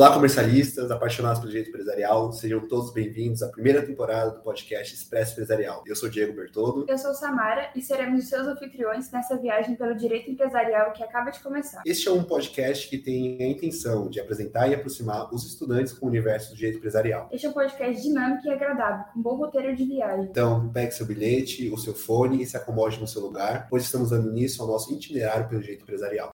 Olá, comercialistas, apaixonados pelo direito empresarial, sejam todos bem-vindos à primeira temporada do podcast Expresso Empresarial. Eu sou Diego Bertoldo. Eu sou Samara e seremos os seus anfitriões nessa viagem pelo direito empresarial que acaba de começar. Este é um podcast que tem a intenção de apresentar e aproximar os estudantes com o universo do direito empresarial. Este é um podcast dinâmico e agradável, com bom roteiro de viagem. Então, pegue seu bilhete, o seu fone e se acomode no seu lugar, pois estamos dando início ao nosso itinerário pelo direito empresarial.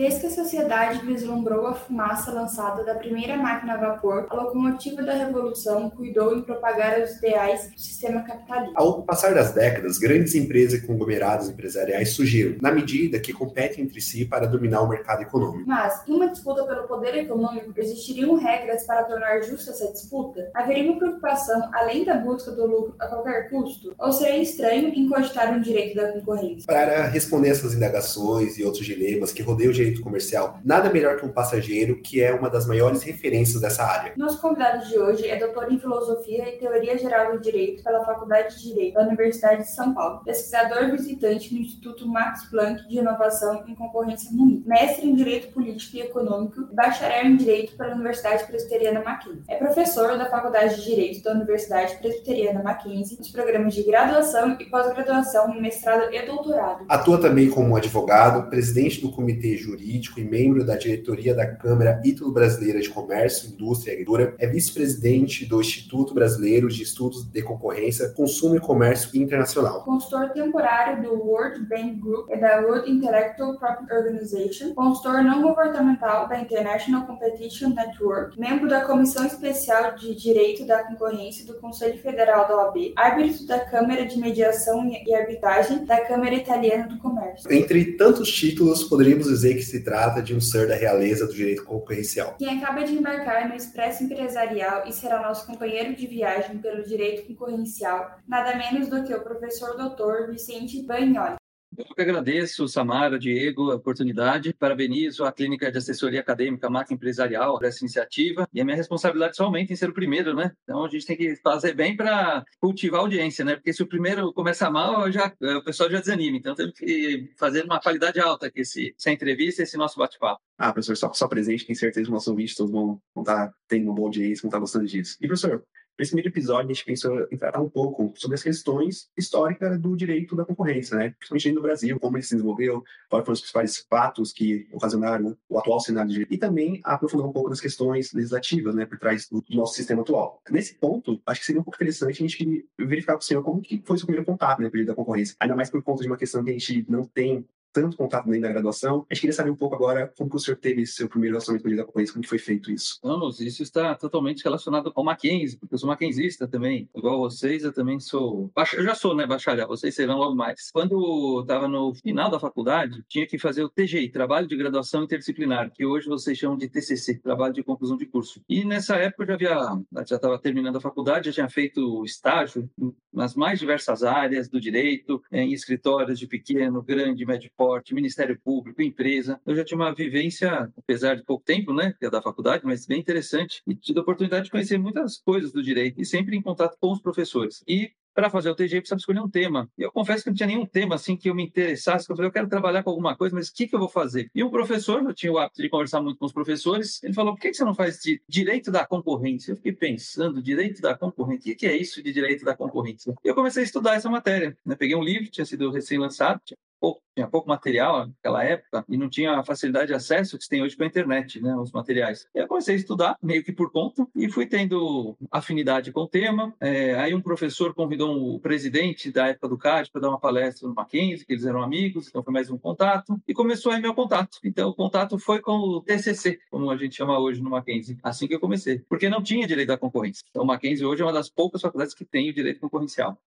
Desde que a sociedade vislumbrou a fumaça lançada da primeira máquina a vapor, a locomotiva da revolução cuidou em propagar os ideais do sistema capitalista. Ao passar das décadas, grandes empresas e conglomerados empresariais surgiram, na medida que competem entre si para dominar o mercado econômico. Mas, em uma disputa pelo poder econômico, existiriam regras para tornar justa essa disputa? Haveria uma preocupação além da busca do lucro a qualquer custo? Ou seria estranho incogitar um direito da concorrência? Para responder essas indagações e outros dilemas que rodeiam o direito comercial, nada melhor que um passageiro, que é uma das maiores referências dessa área. Nosso convidado de hoje é doutor em Filosofia e Teoria Geral do Direito pela Faculdade de Direito da Universidade de São Paulo, pesquisador visitante no Instituto Max Planck de Inovação em Concorrência Munique, mestre em Direito Político e Econômico e bacharel em Direito pela Universidade Presbiteriana Mackenzie. É professor da Faculdade de Direito da Universidade Presbiteriana Mackenzie nos programas de graduação e pós-graduação mestrado e doutorado. Atua também como advogado, presidente do Comitê Jurídico jurídico e membro da diretoria da Câmara Ítalo-Brasileira de Comércio, Indústria e Agricultura, é vice-presidente do Instituto Brasileiro de Estudos de Concorrência, Consumo e Comércio Internacional. Consultor temporário do World Bank Group e da World Intellectual Property Organization, consultor não governamental da International Competition Network, membro da Comissão Especial de Direito da Concorrência do Conselho Federal da OAB, árbitro da Câmara de Mediação e Arbitragem da Câmara Italiana do Comércio. Entre tantos títulos, poderíamos dizer que se trata de um ser da realeza do direito concorrencial. Quem acaba de embarcar no Expresso Empresarial e será nosso companheiro de viagem pelo direito concorrencial, nada menos do que o professor doutor Vicente Bagnoli. Eu que agradeço, Samara, Diego, a oportunidade. Parabenizo a Clínica de Assessoria Acadêmica Marca Empresarial por essa iniciativa. E a minha responsabilidade somente em ser o primeiro, né? Então a gente tem que fazer bem para cultivar a audiência, né? Porque se o primeiro começa mal, já, o pessoal já desanima. Então temos que fazer uma qualidade alta que esse, essa entrevista e esse nosso bate-papo. Ah, professor, só, só presente, tenho certeza que nossos ouvintes todos vão estar tá tendo uma boa audiência, vão estar tá gostando disso. E, professor, Nesse primeiro episódio, a gente pensou em tratar um pouco sobre as questões históricas do direito da concorrência, né? principalmente no Brasil, como ele se desenvolveu, quais foram os principais fatos que ocasionaram o atual cenário de direito, e também aprofundar um pouco nas questões legislativas, né, por trás do nosso sistema atual. Nesse ponto, acho que seria um pouco interessante a gente verificar com o senhor como que foi o seu primeiro contato, né, com o direito da concorrência, ainda mais por conta de uma questão que a gente não tem tanto contato nem da graduação. A gente queria saber um pouco agora como que o senhor teve seu primeiro relacionamento com da concorrência, como que foi feito isso. Vamos, isso está totalmente relacionado ao Mackenzie, porque eu sou mackenzista também. Igual vocês, eu também sou... Eu já sou, né, bacharel, vocês serão logo mais. Quando estava no final da faculdade, tinha que fazer o TGI, Trabalho de Graduação Interdisciplinar, que hoje vocês chamam de TCC, Trabalho de Conclusão de Curso. E nessa época eu já havia, já estava terminando a faculdade, já tinha feito estágio nas mais diversas áreas do direito, em escritórios de pequeno, grande, médio porte, Ministério Público, empresa. Eu já tinha uma vivência, apesar de pouco tempo, né, que é da faculdade, mas bem interessante, e tive a oportunidade de conhecer muitas coisas do direito e sempre em contato com os professores. E para fazer o TG precisava escolher um tema. E eu confesso que não tinha nenhum tema assim que eu me interessasse, que eu falei, eu quero trabalhar com alguma coisa, mas o que, que eu vou fazer? E um professor, eu tinha o hábito de conversar muito com os professores, ele falou, por que, que você não faz de direito da concorrência? Eu fiquei pensando, direito da concorrência, o que, é isso de direito da concorrência? E eu comecei a estudar essa matéria. Né? Peguei um livro, tinha sido recém-lançado, pouco, tinha pouco material naquela época e não tinha a facilidade de acesso que se tem hoje com a internet, né, os materiais. E eu comecei a estudar, meio que por conta, e fui tendo afinidade com o tema. É, aí um professor convidou o presidente da época do CAD para dar uma palestra no Mackenzie, que eles eram amigos, então foi mais um contato, e começou aí meu contato. Então o contato foi com o TCC, como a gente chama hoje no Mackenzie, assim que eu comecei, porque não tinha direito à concorrência. Então o Mackenzie hoje é uma das poucas faculdades que tem o direito concorrencial.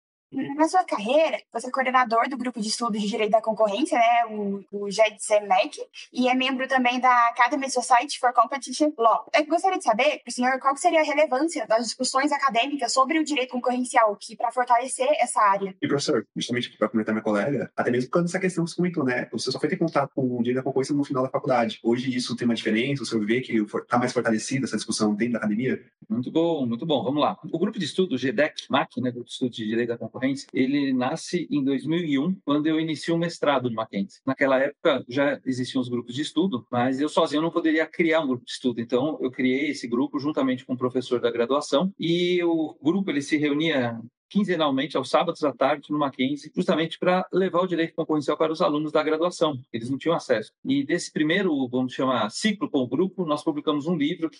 Na sua carreira, você é coordenador do grupo de estudos de direito da concorrência, né, o, o GEDCMEC, e é membro também da Academy Society for Competition Law. Eu gostaria de saber, para o senhor, qual seria a relevância das discussões acadêmicas sobre o direito concorrencial que para fortalecer essa área. E professor, justamente para comentar minha colega, até mesmo quando essa questão que você comentou, né, você só foi ter contato com o direito da concorrência no final da faculdade. Hoje isso tem uma diferença, o senhor vê que está mais fortalecida essa discussão dentro da academia? Muito bom, muito bom. Vamos lá. O grupo de estudo GDEC, MAC, né, grupo de estudo de direito da concorrência, concorrência, ele nasce em 2001, quando eu inicio um mestrado no Mackenzie. Naquela época já existiam os grupos de estudo, mas eu sozinho não poderia criar um grupo de estudo. Então eu criei esse grupo juntamente com o professor da graduação e o grupo ele se reunia quinzenalmente, aos sábados à tarde, no Mackenzie, justamente para levar o direito concorrencial para os alunos da graduação. Eles não tinham acesso. E desse primeiro, vamos chamar, ciclo com o grupo, nós publicamos um livro que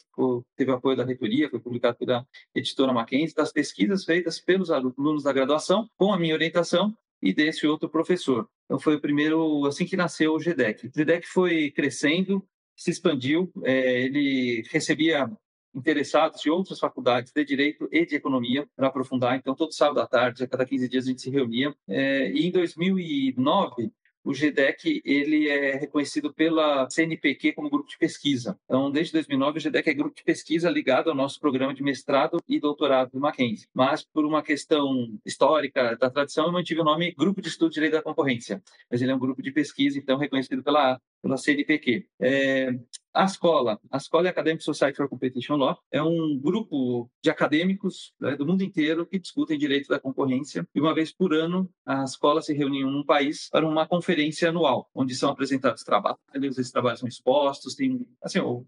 teve apoio da reitoria, foi publicado pela editora Mackenzie, das pesquisas feitas pelos alunos da graduação, com a minha orientação, e desse outro professor. Então foi o primeiro, assim que nasceu o GDEC. O GDEC foi crescendo, se expandiu, é, ele recebia interessados de outras faculdades de Direito e de Economia para aprofundar. Então, todo sábado à tarde, a cada 15 dias, a gente se reunia. É, e em 2009, o GDEC ele é reconhecido pela CNPq como grupo de pesquisa. Então, desde 2009, o GDEC é grupo de pesquisa ligado ao nosso programa de mestrado e doutorado do Mackenzie. Mas, por uma questão histórica da tradição, eu mantive o nome Grupo de Estudo de Direito da Concorrência. Mas ele é um grupo de pesquisa, então, reconhecido pela, pela CNPq. É, a escola, a Escola Academic Society for Competition Law, é um grupo de acadêmicos né, do mundo inteiro que discutem direito da concorrência. E uma vez por ano, a escola se reúne em um país para uma conferência anual, onde são apresentados trabalhos, esses trabalhos são expostos. Tem, assim, eu,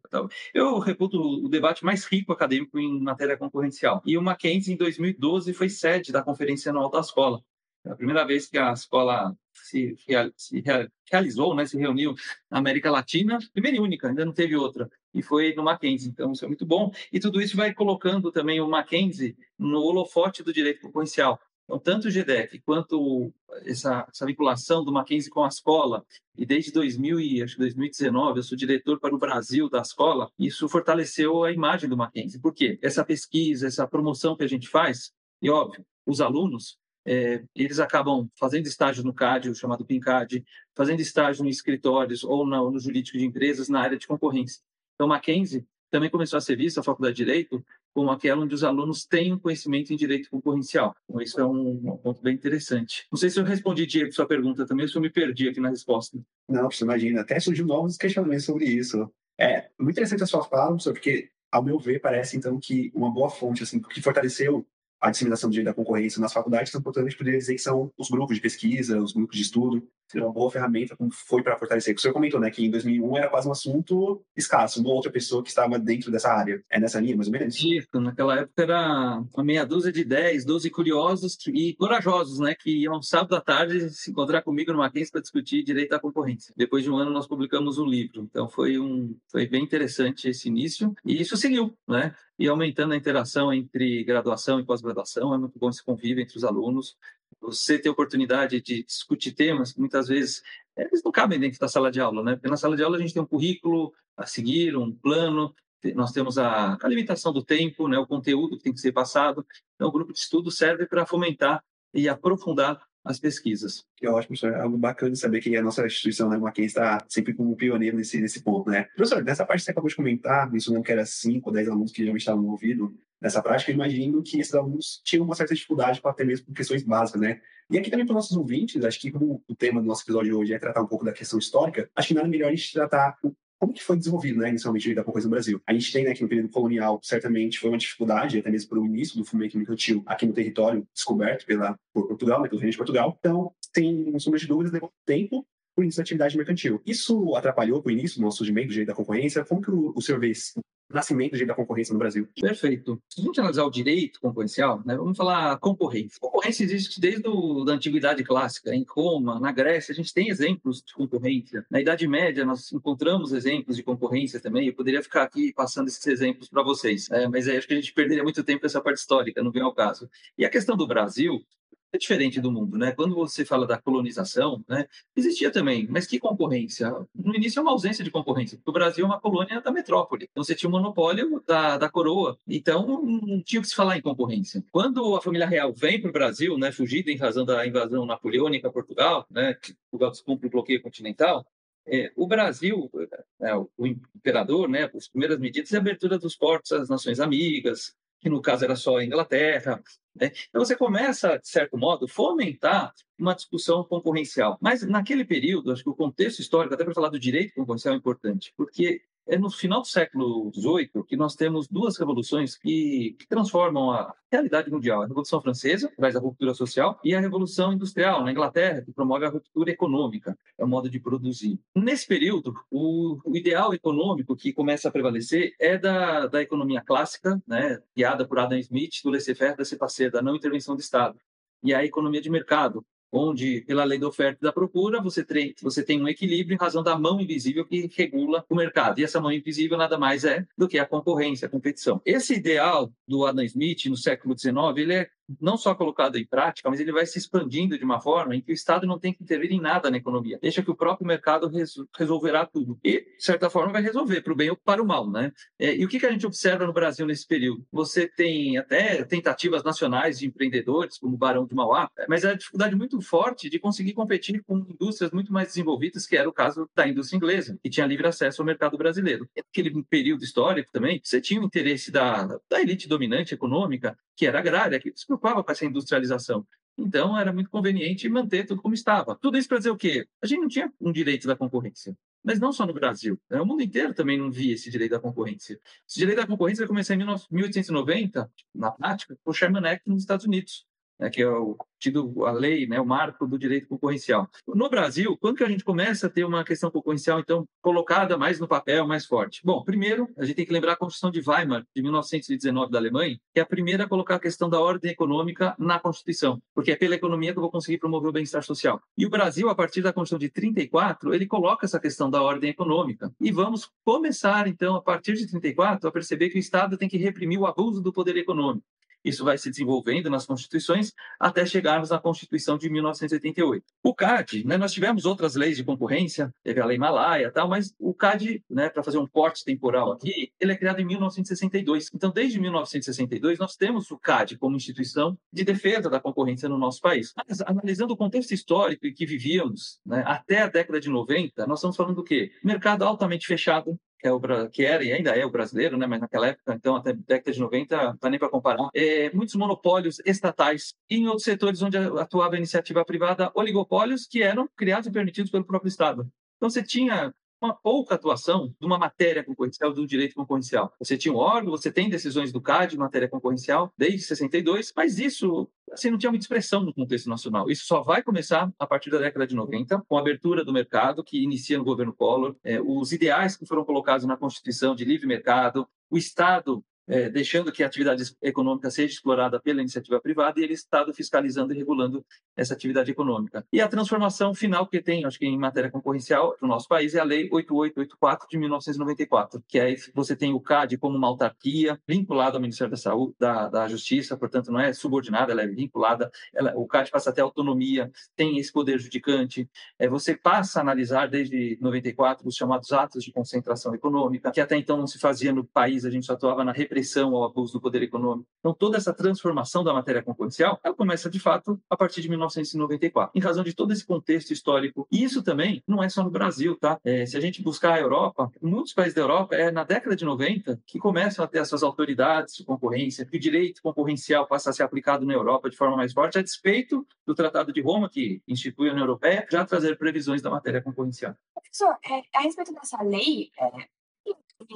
eu reputo o debate mais rico acadêmico em matéria concorrencial. E o Mackenzie, em 2012, foi sede da conferência anual da escola. É a primeira vez que a escola se, se realizou, né, se reuniu na América Latina, primeira e única, ainda não teve outra, e foi no Mackenzie. Então, isso é muito bom. E tudo isso vai colocando também o Mackenzie no holofote do direito concorrencial. Então, tanto o GDEC quanto essa, essa, vinculação do Mackenzie com a escola, e desde 2000 e, acho 2019 eu sou diretor para o Brasil da escola, isso fortaleceu a imagem do Mackenzie. Por quê? Essa pesquisa, essa promoção que a gente faz, e óbvio, os alunos é, eles acabam fazendo estágio no CAD, o chamado PINCAD, fazendo estágio em escritórios ou no, no jurídico de empresas na área de concorrência. Então, Mackenzie também começou a ser vista, a Faculdade de Direito, como aquela onde os alunos têm um conhecimento em direito concorrencial. Então, isso é um, um ponto bem interessante. Não sei se eu respondi, Diego, sua pergunta também, ou se eu me perdi aqui na resposta. Não, você imagina, até surgiu novos questionamentos sobre isso. É muito interessante a sua fala, professor, porque, ao meu ver, parece, então, que uma boa fonte, assim, que fortaleceu a disseminação direito da concorrência nas faculdades, então, portanto, a gente poderia dizer que são os grupos de pesquisa, os grupos de estudo, uma boa ferramenta como foi para fortalecer. O senhor comentou, né, que em 2001 era quase um assunto escasso, uma outra pessoa que estava dentro dessa área. É nessa linha, mais ou menos? Isso, naquela época era uma meia dúzia de 10, 12 curiosos e corajosos, né, que iam sábado à tarde se encontrar comigo no Mackenzie para discutir direito à concorrência. Depois de um ano nós publicamos um livro, então foi um foi bem interessante esse início e isso seguiu, né? e aumentando a interação entre graduação e pós-graduação. É muito bom esse convívio entre os alunos. Você ter oportunidade de discutir temas que muitas vezes eles não cabem dentro da sala de aula, né? Porque na sala de aula a gente tem um currículo a seguir, um plano, nós temos a, a limitação do tempo, né? O conteúdo que tem que ser passado. Então, o grupo de estudo serve para fomentar e aprofundar as pesquisas. Que ótimo, professor. É algo bacana saber que a nossa instituição, né, Mackenzie, está sempre como pioneiro nesse, nesse ponto, né? Professor, nessa parte que você acabou de comentar, mencionando que era 5 ou 10 alunos que já estavam envolvidos nessa prática, eu imagino que esses alunos tinham uma certa dificuldade para até mesmo questões básicas, né? E aqui também para os nossos ouvintes, acho que como o tema do nosso episódio de hoje é tratar um pouco da questão histórica, acho que nada melhor a gente tratar como que foi desenvolvido, né, inicialmente, da concorrência no Brasil? A gente tem, né, que no período colonial, certamente foi uma dificuldade, até mesmo pelo início do fumegio mercantil aqui no território descoberto pela, por Portugal, né, pelo reino de Portugal. Então, sem sombra de dúvidas, levou tempo o início da atividade mercantil. Isso atrapalhou o início do nosso surgimento do direito da concorrência? Como que o, o senhor vê nascimento do direito da concorrência no Brasil. Perfeito. Se a gente analisar o direito concorrencial, né, vamos falar concorrência. Concorrência existe desde a antiguidade clássica. Em Roma, na Grécia, a gente tem exemplos de concorrência. Na Idade Média, nós encontramos exemplos de concorrência também. Eu poderia ficar aqui passando esses exemplos para vocês, é, mas acho que a gente perderia muito tempo nessa parte histórica, não vem ao caso. E a questão do Brasil, é diferente do mundo, né? Quando você fala da colonização, né, existia também, mas que concorrência? No início é uma ausência de concorrência, porque o Brasil é uma colônia da metrópole, então você tinha um monopólio da, da coroa, então não tinha que se falar em concorrência. Quando a família real vem para o Brasil, né, fugida em razão da invasão napoleônica a Portugal, né, Portugal descumpre o bloqueio continental, é, o Brasil, é, o imperador, né, as primeiras medidas é a abertura dos portos às nações amigas, que no caso era só a Inglaterra. Né? Então você começa, de certo modo, fomentar uma discussão concorrencial. Mas naquele período, acho que o contexto histórico, até para falar do direito concorrencial, é importante, porque é no final do século XVIII que nós temos duas revoluções que, que transformam a realidade mundial. A Revolução Francesa, que traz a ruptura social, e a Revolução Industrial, na Inglaterra, que promove a ruptura econômica, é o modo de produzir. Nesse período, o, o ideal econômico que começa a prevalecer é da, da economia clássica, né, guiada por Adam Smith, do laissez-faire, laissez-passer, da não intervenção do Estado, e a economia de mercado, onde, pela lei da oferta e da procura, você tem, você tem um equilíbrio em razão da mão invisível que regula o mercado. E essa mão invisível nada mais é do que a concorrência, a competição. Esse ideal do Adam Smith, no século XIX, ele é não só colocado em prática, mas ele vai se expandindo de uma forma em que o Estado não tem que intervir em nada na economia. Deixa que o próprio mercado resolverá tudo. E, de certa forma, vai resolver para o bem ou para o mal. Né? É, e o que, que a gente observa no Brasil nesse período? Você tem até tentativas nacionais de empreendedores, como o Barão de Mauá, mas é a dificuldade muito forte de conseguir competir com indústrias muito mais desenvolvidas, que era o caso da indústria inglesa, que tinha livre acesso ao mercado brasileiro. Naquele período histórico também, você tinha o interesse da, da elite dominante econômica, que era agrária, que preocupava com essa industrialização. Então, era muito conveniente manter tudo como estava. Tudo isso para dizer o quê? A gente não tinha um direito da concorrência. Mas não só no Brasil. Né? O mundo inteiro também não via esse direito da concorrência. Esse direito da concorrência vai começar em 1890, na prática, por Sherman Act nos Estados Unidos né, que é o tido a lei, né, o marco do direito concorrencial. No Brasil, quando que a gente começa a ter uma questão concorrencial então colocada mais no papel, mais forte? Bom, primeiro a gente tem que lembrar a Constituição de Weimar de 1919 da Alemanha, que é a primeira a colocar a questão da ordem econômica na Constituição, porque é pela economia que eu vou conseguir promover o bem-estar social. E o Brasil, a partir da Constituição de 34, ele coloca essa questão da ordem econômica. E vamos começar então a partir de 34 a perceber que o Estado tem que reprimir o abuso do poder econômico. Isso vai se desenvolvendo nas constituições até chegarmos à Constituição de 1988. O CAD, né, nós tivemos outras leis de concorrência, teve a Lei Malaya tal, mas o CAD, né, para fazer um corte temporal aqui, ele é criado em 1962. Então, desde 1962, nós temos o CAD como instituição de defesa da concorrência no nosso país. Mas, analisando o contexto histórico em que vivíamos, né, até a década de 90, nós estamos falando do quê? Mercado altamente fechado, que, é o, que era e ainda é o brasileiro, né? mas naquela época, então, até década de 90, não dá nem para comparar, é, muitos monopólios estatais e em outros setores onde atuava a iniciativa privada, oligopólios que eram criados e permitidos pelo próprio Estado. Então, você tinha uma pouca atuação de uma matéria concorrencial, do direito concorrencial. Você tinha um órgão, você tem decisões do CAD em matéria concorrencial desde 62, mas isso assim, não tinha muita expressão no contexto nacional. Isso só vai começar a partir da década de 90, com a abertura do mercado, que inicia no governo Collor, é, os ideais que foram colocados na Constituição de livre mercado, o Estado é, deixando que a atividade econômica seja explorada pela iniciativa privada e ele Estado fiscalizando e regulando essa atividade econômica. E a transformação final que tem, acho que em matéria concorrencial, para o nosso país, é a Lei 8884 de 1994, que aí você tem o CAD como uma autarquia vinculada ao Ministério da Saúde, da, da Justiça, portanto não é subordinada, ela é vinculada, ela, o CAD passa até autonomia, tem esse poder judicante, é, você passa a analisar desde 94 os chamados atos de concentração econômica, que até então não se fazia no país, a gente só atuava na repressão ao abuso do poder econômico. Então toda essa transformação da matéria concorrencial, ela começa de fato a partir de 1994, em razão de todo esse contexto histórico. E isso também não é só no Brasil, tá? É, se a gente buscar a Europa, muitos países da Europa, é na década de 90 que começam a ter essas autoridades de concorrência, que o direito concorrencial passa a ser aplicado na Europa de forma mais forte, a despeito do Tratado de Roma, que institui a União Europeia, já trazer previsões da matéria concorrencial. Professor, é, a respeito dessa lei, é,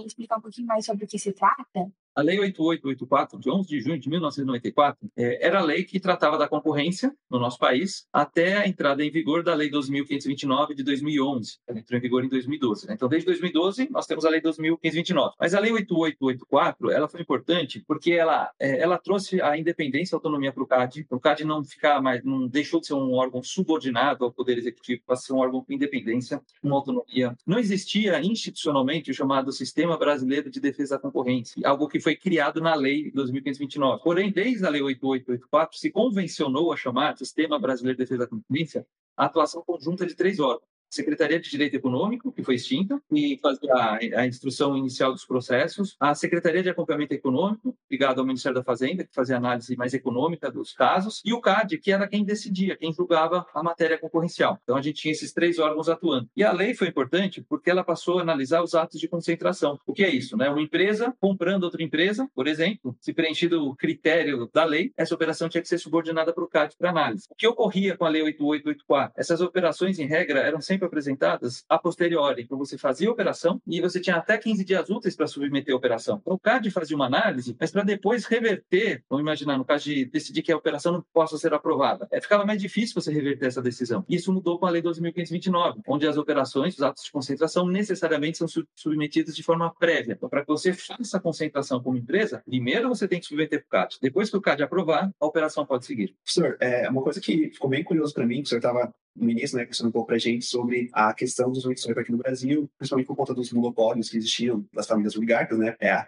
explicar um pouquinho mais sobre o que se trata? A Lei 8884, de 11 de junho de 1994, é, era a lei que tratava da concorrência no nosso país até a entrada em vigor da Lei 2529 de 2011. Ela entrou em vigor em 2012. Né? Então, desde 2012, nós temos a Lei 2529. Mas a Lei 8884, ela foi importante porque ela, é, ela trouxe a independência e autonomia para o CAD. O CAD não ficar mais, não deixou de ser um órgão subordinado ao Poder Executivo para ser um órgão com independência, com autonomia. Não existia institucionalmente o chamado Sistema Brasileiro de Defesa da Concorrência, algo que foi foi criado na Lei 2529. Porém, desde a Lei 8884, se convencionou a chamar Sistema Brasileiro de Defesa da Concorrência a atuação conjunta de três órgãos. Secretaria de Direito Econômico, que foi extinta, e fazia a, a, instrução inicial dos processos, a Secretaria de Acompanhamento Econômico, ligada ao Ministério da Fazenda, que fazia análise mais econômica dos casos, e o CAD, que era quem decidia, quem julgava a matéria concorrencial. Então a gente tinha esses três órgãos atuando. E a lei foi importante porque ela passou a analisar os atos de concentração. O que é isso? Né? Uma empresa comprando outra empresa, por exemplo, se preenchido o critério da lei, essa operação tinha que ser subordinada para o CAD para análise. O que ocorria com a Lei 8884? Essas operações, em regra, eram sempre sempre apresentadas a posteriori. Então, você fazia a operação e você tinha até 15 dias úteis para submeter a operação. Então, o CAD fazia uma análise, mas para depois reverter, vamos imaginar, no caso de decidir que a operação não possa ser aprovada, é, ficava mais difícil você reverter essa decisão. Isso mudou com a Lei 12.529, onde as operações, os atos de concentração, necessariamente são submetidos de forma prévia. Então, para que você faça a concentração como empresa, primeiro você tem que submeter para o CAD. Depois que o CAD aprovar, a operação pode seguir. Professor, é uma coisa que ficou bem curioso para mim, que o senhor estava no início, né, conversando um pouco para a gente sobre a questão dos missões aqui no Brasil, principalmente por conta dos monopólios que existiam das famílias oligarcas, né, é.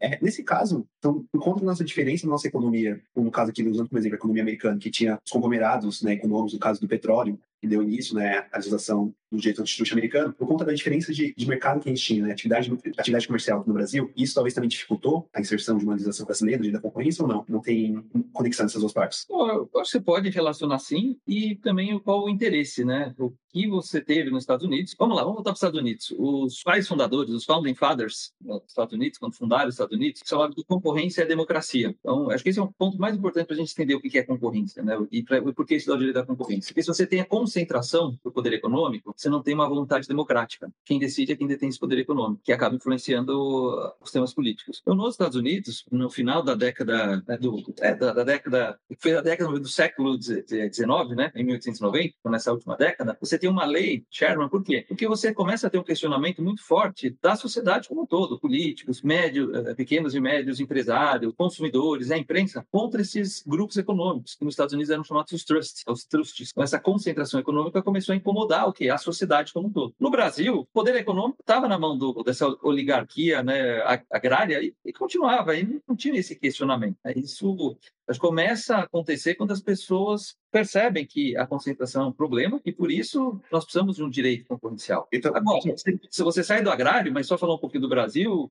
É, nesse caso, então, por conta da nossa diferença na nossa economia, no caso aqui, usando como exemplo a economia americana, que tinha os conglomerados né, econômicos, no caso do petróleo, que deu início né, à legislação do direito antitrust americano, por conta da diferença de, de mercado que a gente tinha, né, atividade, atividade comercial no Brasil, isso talvez também dificultou a inserção de uma legislação brasileira, da concorrência ou não? Não tem conexão nessas duas partes? Acho você pode relacionar sim, e também qual o interesse, né? O que você teve nos Estados Unidos. Vamos lá, vamos voltar para os Estados Unidos. Os pais fundadores, os founding fathers dos Estados Unidos, quando fundaram os Estados Unidos, falavam que concorrência é democracia. Então, acho que esse é um ponto mais importante para a gente entender o que é concorrência, né? E pra, por que estudar o direito da concorrência. Porque se você tem a concentração do poder econômico, você não tem uma vontade democrática. Quem decide é quem detém esse poder econômico, que acaba influenciando os temas políticos. Então, nos Estados Unidos, no final da década né, do, é, da, da, década, foi a década do século XIX, né, em 1890, nessa última década, você tem uma lei, Sherman, por quê? Porque você começa a ter um questionamento muito forte da sociedade como um todo, políticos, médios, eh, pequenos e médios empresários, consumidores, a imprensa, contra esses grupos econômicos, que nos Estados Unidos eram chamados os trusts, os trusts. Então, essa concentração econômica começou a incomodar o que? A sociedade como um todo. No Brasil, o poder econômico estava na mão do, dessa oligarquia né, agrária e, e continuava, e não tinha esse questionamento. Isso começa a acontecer quando as pessoas percebem que a concentração é um problema e por isso nós precisamos de um direito concorrencial. Então, Agora, se você sai do agrário, mas só falar um pouquinho do Brasil,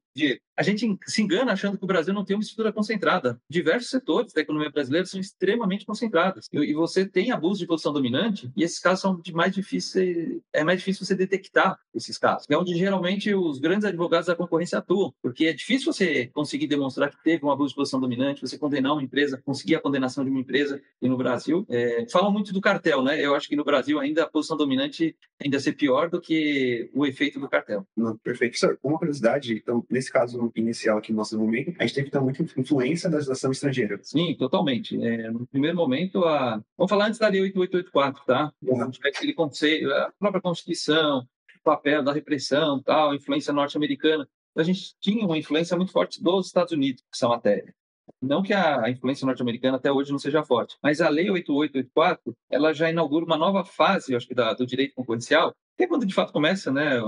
a gente se engana achando que o Brasil não tem uma estrutura concentrada. Diversos setores da economia brasileira são extremamente concentrados e você tem abuso de posição dominante e esses casos são de mais difícil, é mais difícil você detectar esses casos. É onde geralmente os grandes advogados da concorrência atuam, porque é difícil você conseguir demonstrar que teve um abuso de posição dominante, você condenar uma empresa, conseguir a condenação de uma empresa e no Brasil é, é, falam muito do cartel, né? Eu acho que no Brasil ainda a posição dominante ainda ser pior do que o efeito do cartel. Não, perfeito. Sir, uma curiosidade, então, nesse caso inicial aqui no nosso momento, a gente teve então muita influência da legislação estrangeira. Sim, totalmente. É, no primeiro momento, a... vamos falar antes da Lei 8884, tá? Uhum. Aquele conceito, a própria Constituição, o papel da repressão, tal, influência norte-americana. A gente tinha uma influência muito forte dos Estados Unidos nessa matéria. Não que a influência norte-americana até hoje não seja forte, mas a Lei 8884 ela já inaugura uma nova fase, acho que, da, do direito concorrencial, que é quando de fato começa né, a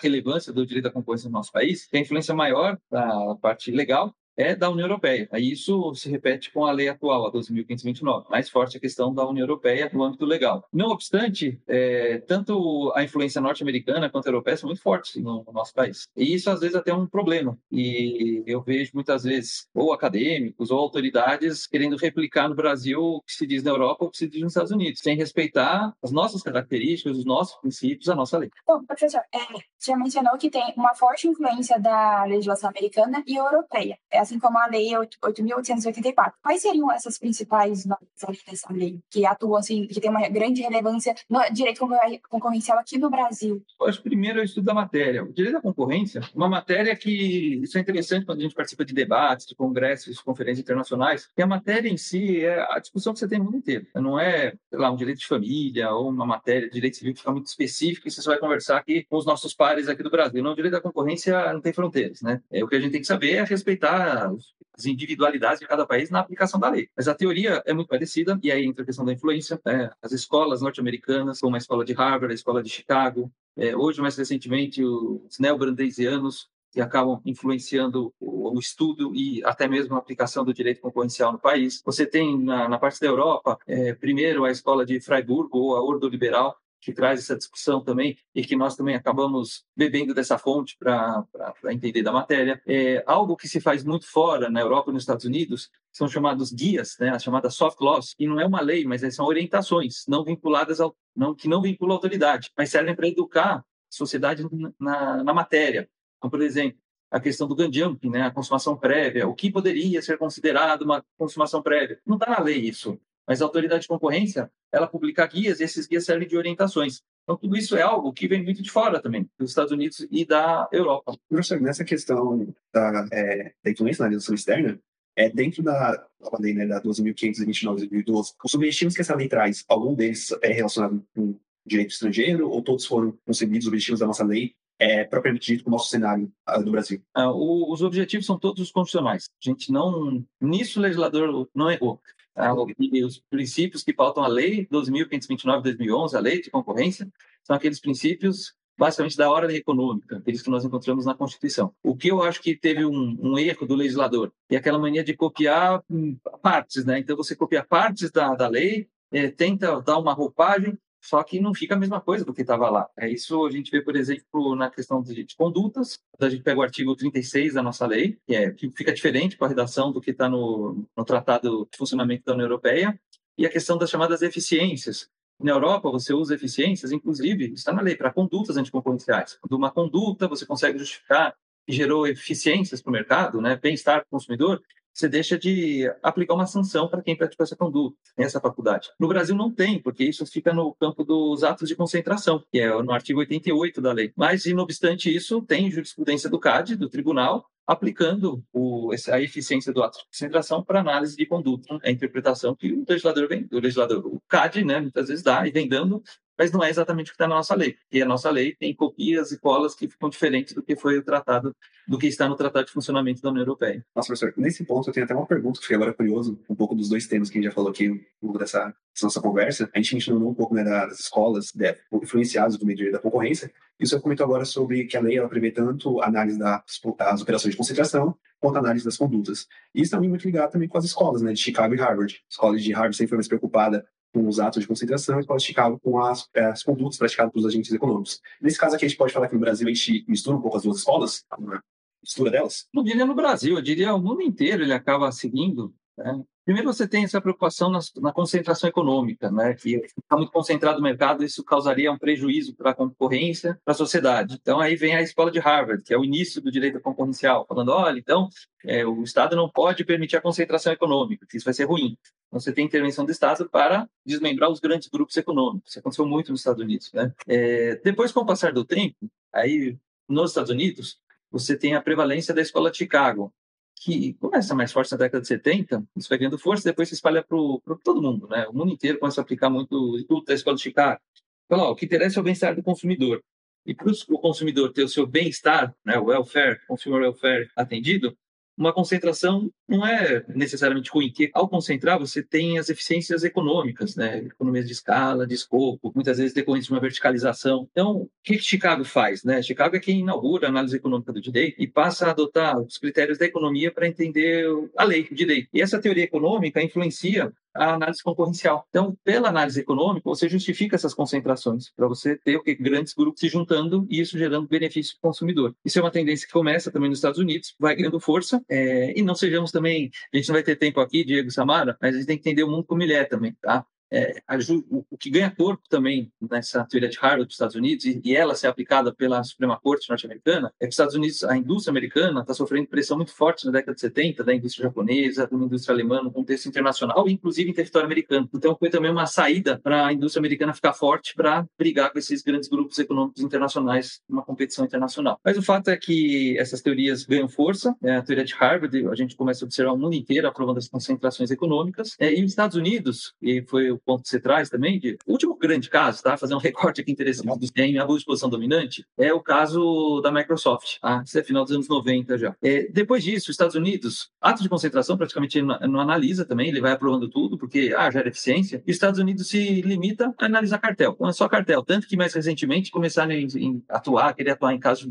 relevância do direito da concorrência no nosso país, tem influência maior da parte legal é da União Europeia. Aí isso se repete com a lei atual, a 12.529. Mais forte a questão da União Europeia no âmbito legal. Não obstante, é, tanto a influência norte-americana quanto a europeia são muito fortes no, no, nosso país. E isso às vezes até é um problema. E eu vejo muitas vezes ou acadêmicos ou autoridades querendo replicar no Brasil o que se diz na Europa ou o que se diz nos Estados Unidos, sem respeitar as nossas características, os nossos princípios, a nossa lei. Bom, professor, é, você mencionou que tem uma forte influência da legislação americana e europeia. É assim como a Lei 8.884. Quais seriam essas principais normas dessa lei que atuam, assim, que tem uma grande relevância no direito concorrencial aqui no Brasil? Acho que primeiro é o estudo da matéria. O direito da concorrência, uma matéria que isso é interessante quando a gente participa de debates, de congressos, de conferências internacionais, que a matéria em si é a discussão que você tem no mundo inteiro. Não é, sei lá, um direito de família ou uma matéria de direito civil que fica muito específica e você só vai conversar aqui com os nossos pares aqui do Brasil. Não, o direito da concorrência não tem fronteiras, né? É, o que a gente tem que saber é respeitar as individualidades de cada país na aplicação da lei. Mas a teoria é muito parecida, e aí entra a questão da influência. Né? As escolas norte-americanas, como a escola de Harvard, a escola de Chicago, é, hoje, mais recentemente, os neobrandesianos, que acabam influenciando o, o, estudo e até mesmo a aplicação do direito concorrencial no país. Você tem, na, na parte da Europa, é, primeiro a escola de Freiburgo, ou a Ordo Liberal, que traz essa discussão também e que nós também acabamos bebendo dessa fonte para entender da matéria. É algo que se faz muito fora, na Europa e nos Estados Unidos, são chamados guias, né, as chamadas soft laws, que não é uma lei, mas são orientações não vinculadas ao, não, que não vinculam a autoridade, mas servem para educar a sociedade na, na matéria. Então, por exemplo, a questão do gun jumping, né, a consumação prévia, o que poderia ser considerado uma consumação prévia. Não está na lei isso. Mas a autoridade de concorrência, ela publica guias e esses guias servem de orientações. Então, tudo isso é algo que vem muito de fora também, dos Estados Unidos e da Europa. Professor, nessa questão da, é, da influência na legislação externa, é, dentro da, da lei né, da 12.529 de 2012, os objetivos que essa lei traz, algum deles é relacionado com direito estrangeiro ou todos foram concebidos os objetivos da nossa lei é, propriamente dito o nosso cenário uh, do Brasil? Uh, o, os objetivos são todos os constitucionais. A gente não... Nisso o legislador não errou. Uh, e os princípios que pautam a lei 12.529 de 2011, a lei de concorrência, são aqueles princípios basicamente da ordem econômica, aqueles que nós encontramos na Constituição. O que eu acho que teve um, um erro do legislador é aquela mania de copiar hum, partes, né? Então você copia partes da, da lei, é, tenta dar uma roupagem, só que não fica a mesma coisa do que estava lá. É isso a gente vê, por exemplo, na questão de, de, condutas. A gente pega o artigo 36 da nossa lei, que, é, que fica diferente com a redação do que está no, no Tratado de Funcionamento da União Europeia, e a questão das chamadas eficiências. Na Europa, você usa eficiências, inclusive, está na lei, para condutas anticoncorrenciais. Quando uma conduta você consegue justificar que gerou eficiências para o mercado, né, bem-estar para o consumidor, você deixa de aplicar uma sanção para quem praticou essa conduta, essa faculdade. No Brasil não tem, porque isso fica no campo dos atos de concentração, que é no artigo 88 da lei. Mas, não obstante isso, tem jurisprudência do CAD, do tribunal, aplicando o, a eficiência do ato de concentração para análise de conduta. É a interpretação que o legislador vem, o legislador, o CAD, né, muitas vezes dá e vem dando mas não é exatamente o que está na nossa lei. E a nossa lei tem copias e colas que ficam diferentes do que foi o tratado, do que está no Tratado de Funcionamento da União Europeia. Nossa, professor, nesse ponto eu tenho até uma pergunta, que fiquei agora curioso, um pouco dos dois temas que a gente já falou aqui no dessa, dessa nossa conversa. A gente mencionou um pouco né, das escolas né, influenciadas do meio da concorrência, e o comentou agora sobre que a lei ela prevê tanto a análise das, das operações de concentração quanto a análise das condutas. Isso também é muito ligado também com as escolas, né, de Chicago e Harvard. A escola de Harvard sempre foi mais preocupada com os atos de concentração e pode ficar com as, é, as condutas praticadas pelos agentes econômicos. Nesse caso aqui, a gente pode falar que no Brasil a gente mistura um pouco as duas escolas, a mistura delas? Não diria no Brasil, eu diria o mundo inteiro ele acaba seguindo. Né? Primeiro, você tem essa preocupação na, na concentração econômica, né? que está muito concentrado no mercado, isso causaria um prejuízo para a concorrência, para a sociedade. Então, aí vem a escola de Harvard, que é o início do direito concorrencial, falando: olha, então, é, o Estado não pode permitir a concentração econômica, que isso vai ser ruim. Então, você tem intervenção do Estado para desmembrar os grandes grupos econômicos. Isso aconteceu muito nos Estados Unidos. Né? É, depois, com o passar do tempo, aí nos Estados Unidos, você tem a prevalência da escola de Chicago, que começa mais forte na década de 70, isso vai ganhando força, depois se espalha para todo mundo, né? O mundo inteiro começa a aplicar muito tudo da escola de Chicago. Então, ó, o que interessa é o bem-estar do consumidor. E para o consumidor ter o seu bem-estar, né, o welfare, consumer welfare atendido, uma concentração não é necessariamente ruim, porque ao concentrar você tem as eficiências econômicas, né? economias de escala, de escopo, muitas vezes decorrentes de uma verticalização. Então, o que, que Chicago faz? Né? Chicago é quem inaugura a análise econômica do direito e passa a adotar os critérios da economia para entender a lei, o direito. E essa teoria econômica influencia a análise concorrencial. Então, pela análise econômica, você justifica essas concentrações, para você ter o que grandes grupos se juntando e isso gerando benefício para o consumidor. Isso é uma tendência que começa também nos Estados Unidos, vai ganhando força, é, e não sejamos também, a gente não vai ter tempo aqui, Diego Samara, mas a gente tem que entender o mundo como ele é também, tá? É, o que ganha corpo também nessa teoria de Harvard dos Estados Unidos, e, ela ser aplicada pela Suprema Corte norte-americana, é que os Estados Unidos, a indústria americana está sofrendo pressão muito forte na década de 70 da indústria japonesa, da indústria alemã, no contexto internacional, inclusive em território americano. Então foi também uma saída para a indústria americana ficar forte para brigar com esses grandes grupos econômicos internacionais numa competição internacional. Mas o fato é que essas teorias ganham força, é, a teoria de Harvard, a gente começa a observar o mundo inteiro aprovando as concentrações econômicas, é, e os Estados Unidos, e foi o ponto que você traz também, de último grande caso, tá? Fazer um recorte aqui interessante em abuso de posição dominante, é o caso da Microsoft, tá? Isso é final dos anos 90 já. É, depois disso, os Estados Unidos, ato de concentração praticamente não, não analisa também, ele vai aprovando tudo, porque ah, gera eficiência, e os Estados Unidos se limita a analisar cartel, não é só cartel, tanto que mais recentemente começaram a atuar, querer atuar em casos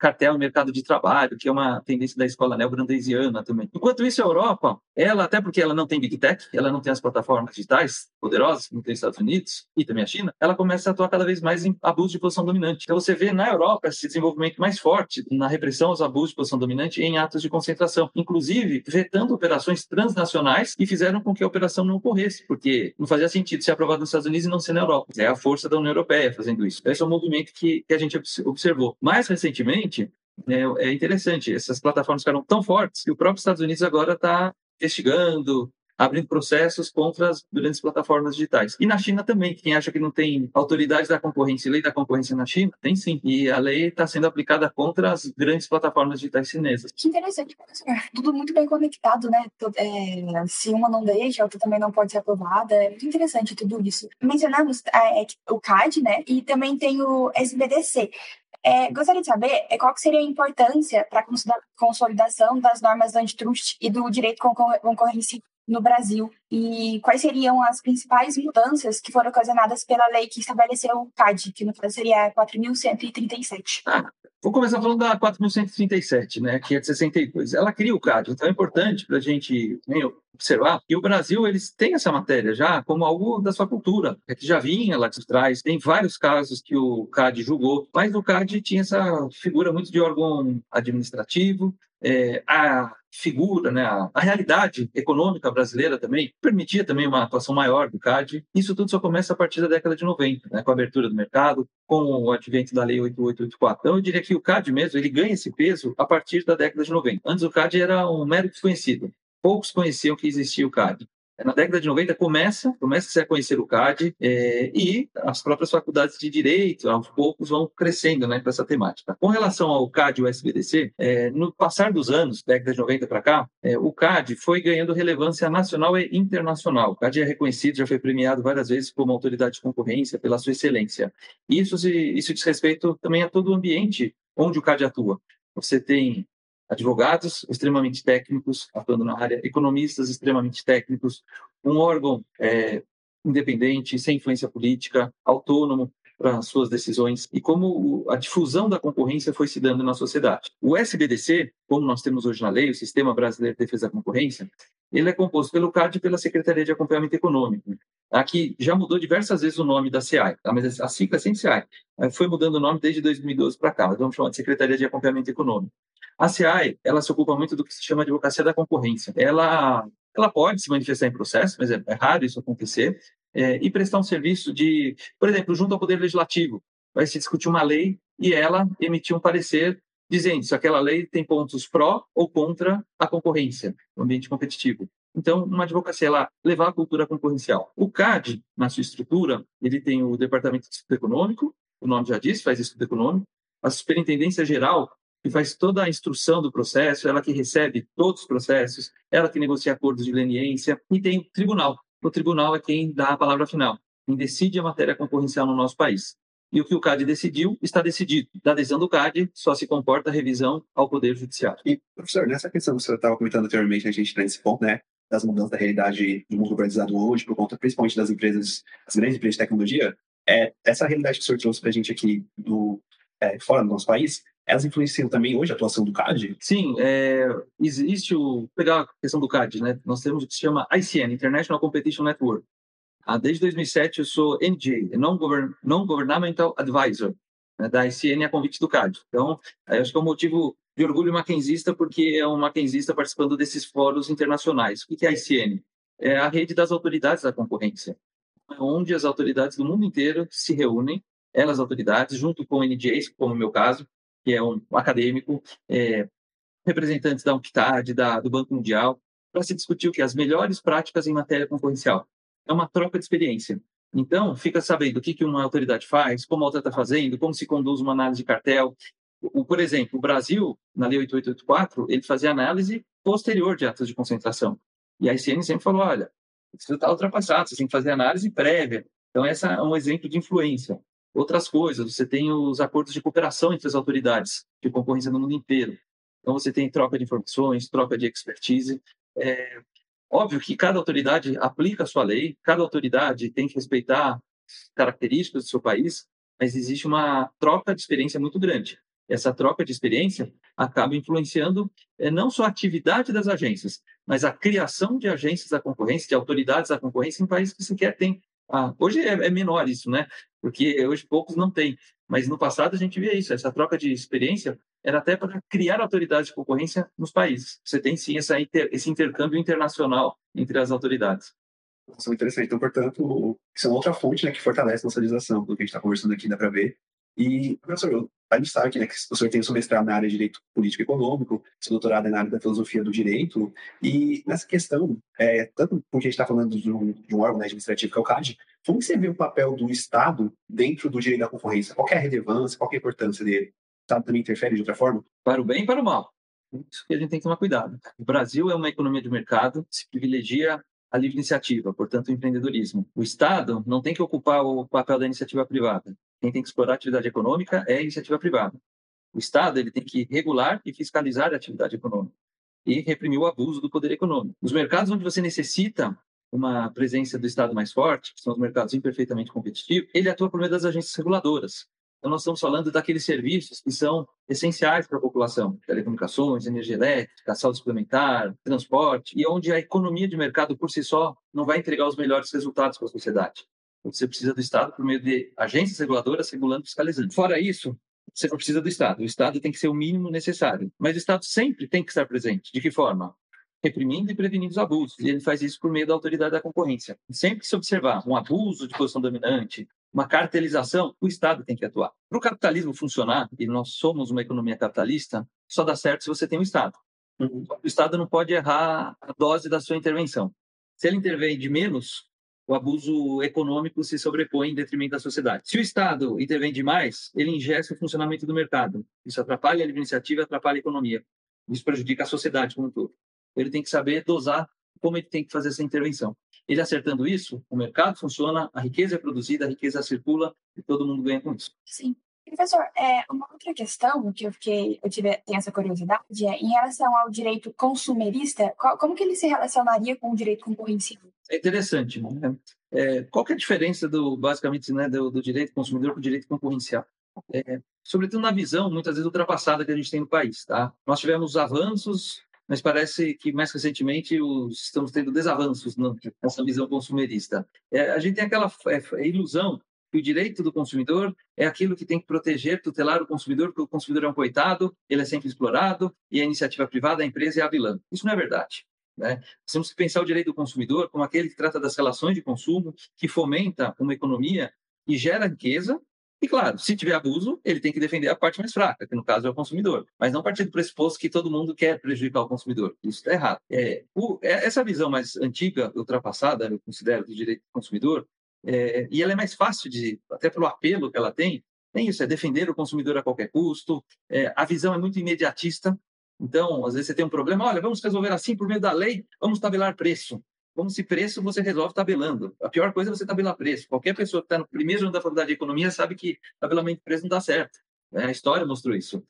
cartel no mercado de trabalho, que é uma tendência da escola neobrandesiana também. Enquanto isso, a Europa, ela, até porque ela não tem Big Tech, ela não tem as plataformas digitais poderosas, como tem os Estados Unidos e também a China, ela começa a atuar cada vez mais em abuso de posição dominante. Então você vê na Europa esse desenvolvimento mais forte na repressão aos abusos de posição dominante em atos de concentração, inclusive vetando operações transnacionais que fizeram com que a operação não ocorresse, porque não fazia sentido ser aprovado nos Estados Unidos e não ser na Europa. É a força da União Europeia fazendo isso. Esse é um movimento que, que a gente observou. Mais recentemente, é, é interessante. Essas plataformas ficaram tão fortes que o próprio Estados Unidos agora está investigando, abrindo processos contra as grandes plataformas digitais. E na China também, quem acha que não tem autoridade da concorrência e lei da concorrência na China, tem sim. E a lei está sendo aplicada contra as grandes plataformas digitais chinesas. Que interessante, professor. Tudo muito bem conectado, né? É, se uma não deixa, a outra também não pode ser aprovada. É muito interessante tudo isso. Mencionamos é, o CAD, né? E também tem o SBDC. É, gostaria de saber é, qual seria a importância para a consolidação das normas antitrust e do direito concorrência no Brasil e quais seriam as principais mudanças que foram ocasionadas pela lei que estabeleceu o CAD, que no caso seria 4.137. Ah, vou começar falando da 4.137, né, que é de 62. Ela cria o CAD, então é importante para a gente observar que o Brasil eles têm essa matéria já como algo da sua cultura, é que já vinha lá de trás. Tem vários casos que o CAD julgou, mas o CAD tinha essa figura muito de órgão administrativo, é, a figura, né, a, a, realidade econômica brasileira também permitia também uma atuação maior do CAD. Isso tudo só começa a partir da década de 90, né, com a abertura do mercado, com o advento da Lei 8884. Então, eu diria que o CAD mesmo, ele ganha esse peso a partir da década de 90. Antes, o CAD era um mero desconhecido. Poucos conheciam que existia o CAD. Na década de 90 começa, começa a conhecer o CAD é, e as próprias faculdades de direito, aos poucos, vão crescendo né, para essa temática. Com relação ao CAD e o SBDC, é, no passar dos anos, década de 90 para cá, é, o CAD foi ganhando relevância nacional e internacional. O CAD é reconhecido, já foi premiado várias vezes como autoridade de concorrência pela sua excelência. Isso, isso diz respeito também a todo o ambiente onde o CAD atua. Você tem advogados extremamente técnicos atuando na área, economistas extremamente técnicos, um órgão é, independente, sem influência política, autônomo para suas decisões e como a difusão da concorrência foi se dando na sociedade. O SBDC, como nós temos hoje na lei, o Sistema Brasileiro de Defesa da Concorrência, ele é composto pelo CAD e pela Secretaria de Acompanhamento Econômico. Aqui já mudou diversas vezes o nome da CEAI, tá? mas a sigla é sempre CEAI. Foi mudando o nome desde 2012 para cá, mas vamos chamar de Secretaria de Acompanhamento Econômico. A CEAI, ela se ocupa muito do que se chama advocacia da concorrência. Ela, ela pode se manifestar em processo, mas é, é raro isso acontecer, é, e prestar um serviço de, por exemplo, junto ao Poder Legislativo. Vai se discutir uma lei e ela emitir um parecer dizendo se aquela lei tem pontos pró ou contra a concorrência, o ambiente competitivo. Então, uma advocacia ela levar a cultura concorrencial. O CAD, na sua estrutura, ele tem o Departamento de Estudo Econômico, o nome já diz, faz estudo econômico, a Superintendência Geral que faz toda a instrução do processo, ela que recebe todos os processos, ela que negocia acordos de leniência, e tem o tribunal. O tribunal é quem dá a palavra final, quem decide a matéria concorrencial no nosso país. E o que o CAD decidiu, está decidido. Da decisão do CAD, só se comporta a revisão ao Poder Judiciário. E, professor, nessa questão que você estava comentando anteriormente, a gente tem esse ponto, né, das mudanças da realidade do mundo globalizado hoje, por conta principalmente das empresas, as grandes empresas de tecnologia, é, essa realidade que o senhor trouxe para a gente aqui do, é, fora do nosso país, elas influenciam também hoje a atuação do CAD? Sim, é, existe o. Pegar a questão do CAD, né? Nós temos o que se chama ICN, International Competition Network. Ah, desde 2007 eu sou NJ, Non-Governmental Advisor, né, da ICN a convite do CAD. Então, acho que é um motivo de orgulho maquenzista, porque é um maquenzista participando desses fóruns internacionais. O que é a ICN? É a rede das autoridades da concorrência, onde as autoridades do mundo inteiro se reúnem, elas autoridades, junto com NJs, como no meu caso, que é um acadêmico, é, representantes da UNCTAD, da, do Banco Mundial, para se discutir o que? As melhores práticas em matéria concorrencial. É uma troca de experiência. Então, fica sabendo o que, que uma autoridade faz, como a outra está fazendo, como se conduz uma análise de cartel. O, por exemplo, o Brasil, na Lei 8884, ele fazia análise posterior de atos de concentração. E a ICN sempre falou, olha, isso está ultrapassado, você tem que fazer análise prévia. Então, essa é um exemplo de influência outras coisas. Você tem os acordos de cooperação entre as autoridades de concorrência no mundo inteiro. Então, você tem troca de informações, troca de expertise. É óbvio que cada autoridade aplica a sua lei, cada autoridade tem que respeitar características do seu país, mas existe uma troca de experiência muito grande. Essa troca de experiência acaba influenciando é, não só a atividade das agências, mas a criação de agências da concorrência, de autoridades da concorrência em países que sequer têm ah, hoje é, é, menor isso, né? Porque hoje poucos não têm. Mas no passado a gente via isso, essa troca de experiência era até para criar autoridades de concorrência nos países. Você tem sim essa inter, esse intercâmbio internacional entre as autoridades. Isso é interessante. Então, portanto, isso é uma outra fonte né, que fortalece nossa legislação, pelo que a gente está conversando aqui, dá para ver. E, professor, a gente sabe né, que o senhor tem o seu mestrado na área de Direito Político e Econômico, seu doutorado é na área da Filosofia do Direito, e nessa questão, é, tanto porque a gente está falando de um, de um órgão né, administrativo que é o CAD, como você vê o papel do Estado dentro do direito da concorrência? Qual é a relevância, qual é a importância dele? O Estado também interfere de outra forma? Para o bem e para o mal. Isso que a gente tem que tomar cuidado. O Brasil é uma economia de mercado, se privilegia a livre iniciativa, portanto, o empreendedorismo. O Estado não tem que ocupar o papel da iniciativa privada. Quem tem que explorar a atividade econômica é a iniciativa privada. O Estado ele tem que regular e fiscalizar a atividade econômica e reprimir o abuso do poder econômico. Os mercados onde você necessita uma presença do Estado mais forte, que são os mercados imperfeitamente competitivos, ele atua por meio das agências reguladoras. Então, nós estamos falando daqueles serviços que são essenciais para a população: telecomunicações, energia elétrica, saúde suplementar, transporte, e onde a economia de mercado por si só não vai entregar os melhores resultados para a sociedade. Você precisa do Estado por meio de agências reguladoras regulando e fiscalizando. Fora isso, você não precisa do Estado. O Estado tem que ser o mínimo necessário. Mas o Estado sempre tem que estar presente. De que forma? Reprimindo e prevenindo os abusos. E ele faz isso por meio da autoridade da concorrência. Sempre que se observar um abuso de posição dominante, uma cartelização, o Estado tem que atuar. Para o capitalismo funcionar, e nós somos uma economia capitalista, só dá certo se você tem um Estado. O Estado não pode errar a dose da sua intervenção. Se ele intervém de menos, o abuso econômico se sobrepõe em detrimento da sociedade. Se o Estado intervém demais, ele ingessa o funcionamento do mercado. Isso atrapalha a iniciativa, atrapalha a economia. Isso prejudica a sociedade como um todo. Ele tem que saber dosar como ele tem que fazer essa intervenção. Ele acertando isso, o mercado funciona, a riqueza é produzida, a riqueza circula e todo mundo ganha com isso. Sim. Professor, é, uma outra questão que eu fiquei, eu tive, tenho essa curiosidade é em relação ao direito consumerista, qual, como que ele se relacionaria com o direito concorrencial? É interessante, né? É, qual é a diferença do, basicamente, né, do, do direito consumidor para o direito concorrencial? É, sobretudo na visão, muitas vezes, ultrapassada que a gente tem no país, tá? Nós tivemos avanços mas parece que mais recentemente os, estamos tendo desavanços nessa visão consumerista. É, a gente tem aquela é, é, ilusão que o direito do consumidor é aquilo que tem que proteger, tutelar o consumidor, porque o consumidor é um coitado, ele é sempre explorado e a iniciativa privada, a empresa é a vilã. Isso não é verdade. Né? Temos que pensar o direito do consumidor como aquele que trata das relações de consumo, que fomenta uma economia que gera riqueza e claro, se tiver abuso, ele tem que defender a parte mais fraca, que no caso é o consumidor. Mas não partir do pressuposto que todo mundo quer prejudicar o consumidor. Isso está errado. É, o, é, essa visão mais antiga, ultrapassada, eu considero, do direito do consumidor, é, e ela é mais fácil de, até pelo apelo que ela tem, tem isso, é defender o consumidor a qualquer custo. É, a visão é muito imediatista. Então, às vezes você tem um problema, olha, vamos resolver assim por meio da lei, vamos tabelar preço como se preço você resolve tabelando. A pior coisa é você tabelar preço. Qualquer pessoa que está no primeiro ano da faculdade de economia sabe que tabelamento de preço não dá certo. Né? A história mostrou isso.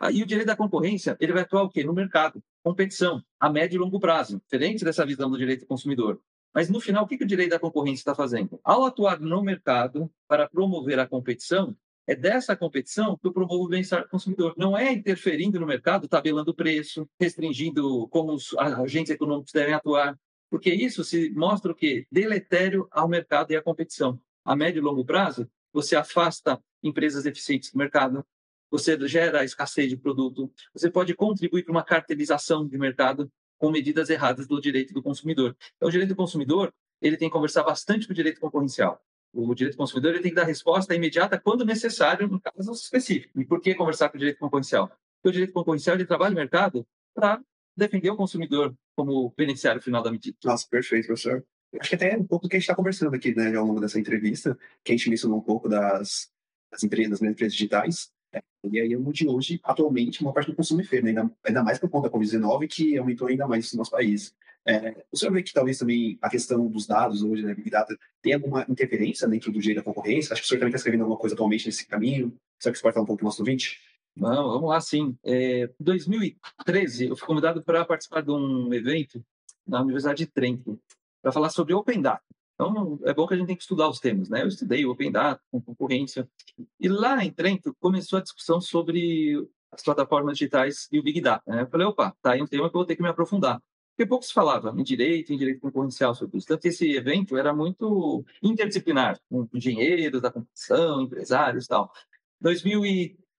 Aí o direito da concorrência, ele vai atuar o quê? No mercado. Competição, a médio e longo prazo. Diferente dessa visão do direito do consumidor. Mas, no final, o que o direito da concorrência está fazendo? Ao atuar no mercado para promover a competição, é dessa competição que eu promovo o bem-estar do consumidor. Não é interferindo no mercado, tabelando o preço, restringindo como os agentes econômicos devem atuar porque isso se mostra o quê? Deletério ao mercado e à competição. A médio e longo prazo, você afasta empresas eficientes do mercado, você gera escassez de produto, você pode contribuir para uma cartelização de mercado com medidas erradas do direito do consumidor. Então, o direito do consumidor ele tem que conversar bastante com o direito concorrencial. O direito do consumidor ele tem que dar resposta imediata quando necessário, no caso específico. E por que conversar com o direito concorrencial? Porque o direito concorrencial ele trabalha no mercado para defender o consumidor como beneficiário final da medida. Nossa, perfeito, professor. Acho que até é um pouco do que a gente está conversando aqui, né, ao longo dessa entrevista, que a gente mencionou um pouco das, das empresas, das empresas digitais, é, e aí é de hoje, atualmente, uma parte do consumo é feio, né? ainda, ainda mais por conta da Covid-19, que aumentou ainda mais no nosso país. É, o senhor vê que talvez também a questão dos dados hoje, né, Big Data, tem alguma interferência dentro do direito da concorrência? Acho que o senhor também está escrevendo alguma coisa atualmente nesse caminho. Será que você pode falar um pouco do nosso ouvinte? Não, vamos lá sim. Em é, 2013, eu fui convidado para participar de um evento na Universidade de Trento para falar sobre Open Data. Então, é bom que a gente tem que estudar os temas, né? Eu estudei Open Data concorrência. E lá em Trento começou a discussão sobre as plataformas digitais e o Big Data. Né? Eu falei, opa, tá aí um tema que eu vou ter que me aprofundar. Porque pouco se falava em direito, em direito concorrencial sobre isso. Tanto que esse evento era muito interdisciplinar, com engenheiros da computação, empresários e tal. 2000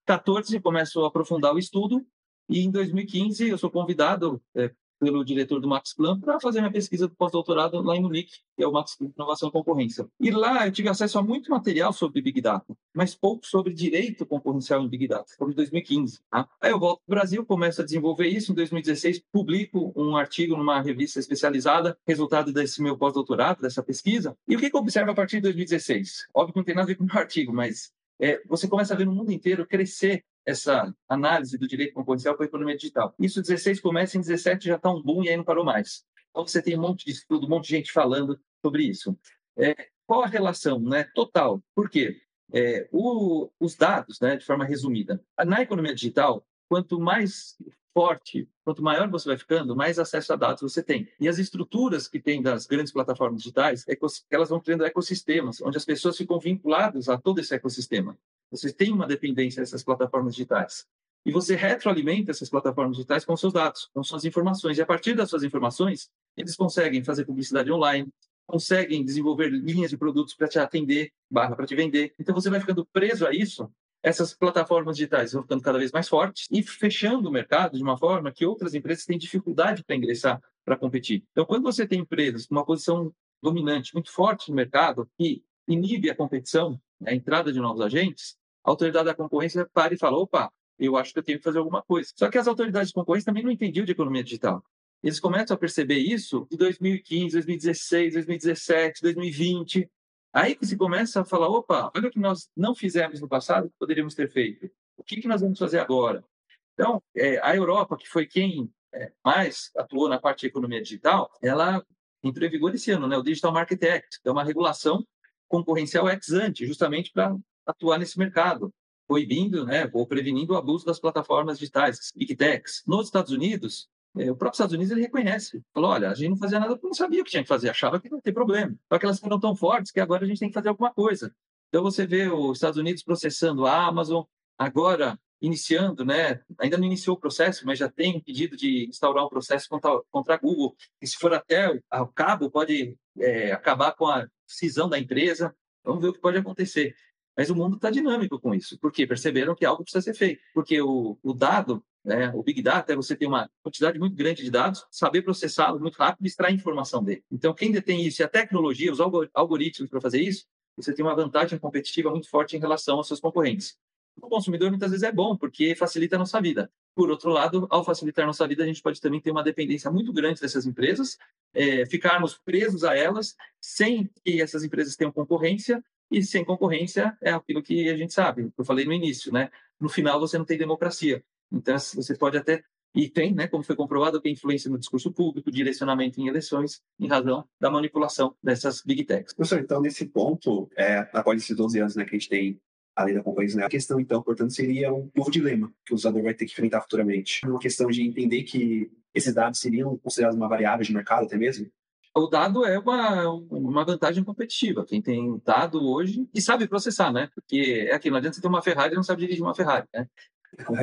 2014 começo a aprofundar o estudo e em 2015 eu sou convidado é, pelo diretor do Max Planck para fazer minha pesquisa do pós-doutorado lá em Munique, que é o Max Planck Inovação e Concorrência. E lá eu tive acesso a muito material sobre Big Data, mas pouco sobre direito concorrencial em Big Data, como em 2015. Tá? Aí eu volto para o Brasil, começo a desenvolver isso. Em 2016, publico um artigo numa revista especializada, resultado desse meu pós-doutorado, dessa pesquisa. E o que, que eu observo a partir de 2016? Óbvio que não tem nada a ver com o meu artigo, mas é, você começa a ver no mundo inteiro crescer essa análise do direito concorrencial para a economia digital. Isso 16 começa, em 17 já está um boom e aí não parou mais. Então você tem um monte de estudo, um monte de gente falando sobre isso. É, qual a relação né, total? Por quê? É, o, os dados, né, de forma resumida, na economia digital, quanto mais forte, quanto maior você vai ficando, mais acesso a dados você tem. E as estruturas que tem das grandes plataformas digitais, elas vão criando ecossistemas, onde as pessoas ficam vinculadas a todo esse ecossistema. Você tem uma dependência dessas plataformas digitais. E você retroalimenta essas plataformas digitais com seus dados, com suas informações. E a partir das suas informações, eles conseguem fazer publicidade online, conseguem desenvolver linhas de produtos para te atender, barra para te vender. Então você vai ficando preso a isso. Essas plataformas digitais vão ficando cada vez mais fortes e fechando o mercado de uma forma que outras empresas têm dificuldade para ingressar, para competir. Então, quando você tem empresas com uma posição dominante muito forte no mercado, que inibe a competição, a entrada de novos agentes, a autoridade da concorrência para e fala: opa, eu acho que eu tenho que fazer alguma coisa. Só que as autoridades de concorrência também não entendiam de economia digital. Eles começam a perceber isso em 2015, 2016, 2017, 2020. Aí que se começa a falar: opa, olha o que nós não fizemos no passado que poderíamos ter feito. O que, que nós vamos fazer agora? Então, é, a Europa, que foi quem é, mais atuou na parte de economia digital, ela entrou em vigor esse ano, né? o Digital Market Act, que é uma regulação concorrencial ex ante, justamente para atuar nesse mercado, proibindo né, ou prevenindo o abuso das plataformas digitais, big techs. Nos Estados Unidos, eh, o próprio Estados Unidos ele reconhece, falou, olha, a gente não fazia nada porque não sabia o que tinha que fazer, achava que não ter problema. Só que elas foram tão fortes que agora a gente tem que fazer alguma coisa. Então você vê os Estados Unidos processando a Amazon, agora iniciando, né? Ainda não iniciou o processo, mas já tem um pedido de instaurar um processo contra, contra a Google. E se for até ao cabo, pode é, acabar com a cisão da empresa. Vamos ver o que pode acontecer. Mas o mundo está dinâmico com isso, porque perceberam que algo precisa ser feito. Porque o, o dado, né, o Big Data, é você ter uma quantidade muito grande de dados, saber processá-los muito rápido e extrair informação dele. Então, quem detém isso e a tecnologia, os algoritmos para fazer isso, você tem uma vantagem competitiva muito forte em relação aos seus concorrentes. O consumidor muitas vezes é bom, porque facilita a nossa vida. Por outro lado, ao facilitar a nossa vida, a gente pode também ter uma dependência muito grande dessas empresas, é, ficarmos presos a elas, sem que essas empresas tenham concorrência, e sem concorrência é aquilo que a gente sabe, eu falei no início, né? No final você não tem democracia. Então você pode até e tem, né, como foi comprovado, que influência no discurso público, direcionamento em eleições, em razão da manipulação dessas big techs. Professor, então, nesse ponto, é, após esses 12 anos né, que a gente tem a lei da concorrência, né, a questão, então, portanto, seria um novo dilema que o usador vai ter que enfrentar futuramente. Uma questão de entender que esses dados seriam considerados uma variável de mercado até mesmo? o dado é uma, uma vantagem competitiva. Quem tem dado hoje e sabe processar, né? Porque é aquilo, não adianta você ter uma Ferrari e não sabe dirigir uma Ferrari, né?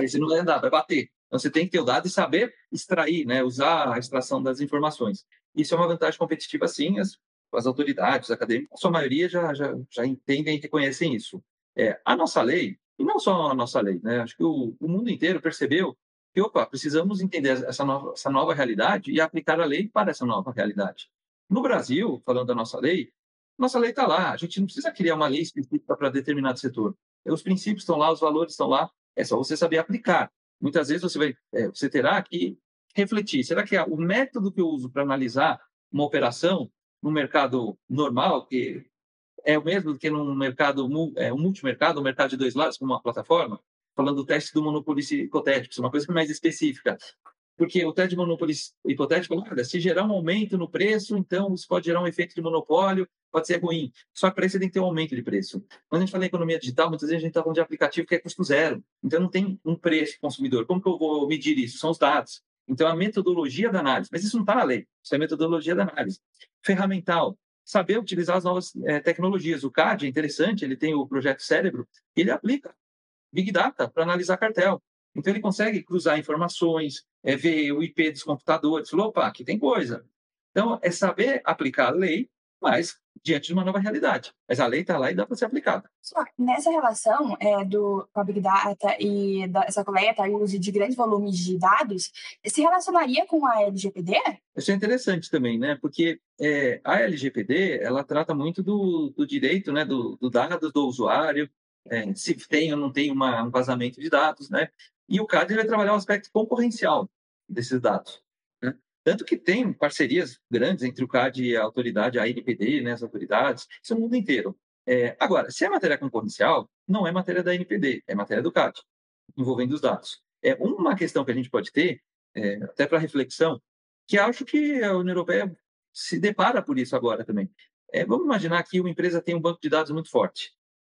Você não vai andar, vai bater. Então você tem que ter o dado e saber extrair, né? Usar a extração das informações. Isso é uma vantagem competitiva, sim. As, as autoridades acadêmicas, a sua maioria já, já, já entendem e reconhecem isso. É, a nossa lei, e não só a nossa lei, né? Acho que o, o mundo inteiro percebeu que, opa, precisamos entender essa nova, essa nova realidade e aplicar a lei para essa nova realidade. No Brasil, falando da nossa lei, nossa lei está lá. A gente não precisa criar uma lei específica para determinado setor. Os princípios estão lá, os valores estão lá. É só você saber aplicar. Muitas vezes você vai, é, você terá que refletir. Será que o método que eu uso para analisar uma operação no mercado normal, que é o mesmo que num mercado, é, um multimercado, um mercado de dois lados, como uma plataforma? Falando do teste do monopólio hipotético, é uma coisa mais específica. Porque o teste de monopólio hipotético, se gerar um aumento no preço, então isso pode gerar um efeito de monopólio, pode ser ruim. Só que para isso tem que ter um aumento de preço. Quando a gente fala em economia digital, muitas vezes a gente está falando de aplicativo que é custo zero. Então não tem um preço consumidor. Como que eu vou medir isso? São os dados. Então a metodologia da análise. Mas isso não está na lei. Isso é metodologia da análise. Ferramental. Saber utilizar as novas é, tecnologias. O CAD é interessante, ele tem o projeto Cérebro, ele aplica Big Data para analisar cartel. Então, ele consegue cruzar informações, é, ver o IP dos computadores. Falou, opa, aqui tem coisa. Então, é saber aplicar a lei mas diante de uma nova realidade. Mas a lei está lá e dá para ser aplicada. Só nessa relação é, do com a Big Data e da, essa coleta e uso de grandes volumes de dados, se relacionaria com a LGPD? Isso é interessante também, né? Porque é, a LGPD ela trata muito do, do direito, né, do, do dados do usuário, é, se tem ou não tem uma, um vazamento de dados, né? E o CAD vai trabalhar o aspecto concorrencial desses dados. Tanto que tem parcerias grandes entre o CAD e a autoridade, a NPD, né, as autoridades, isso no mundo inteiro. É, agora, se é matéria concorrencial, não é matéria da NPD, é matéria do CAD, envolvendo os dados. É uma questão que a gente pode ter, é, até para reflexão, que acho que a União Europeia se depara por isso agora também. É, vamos imaginar que uma empresa tem um banco de dados muito forte,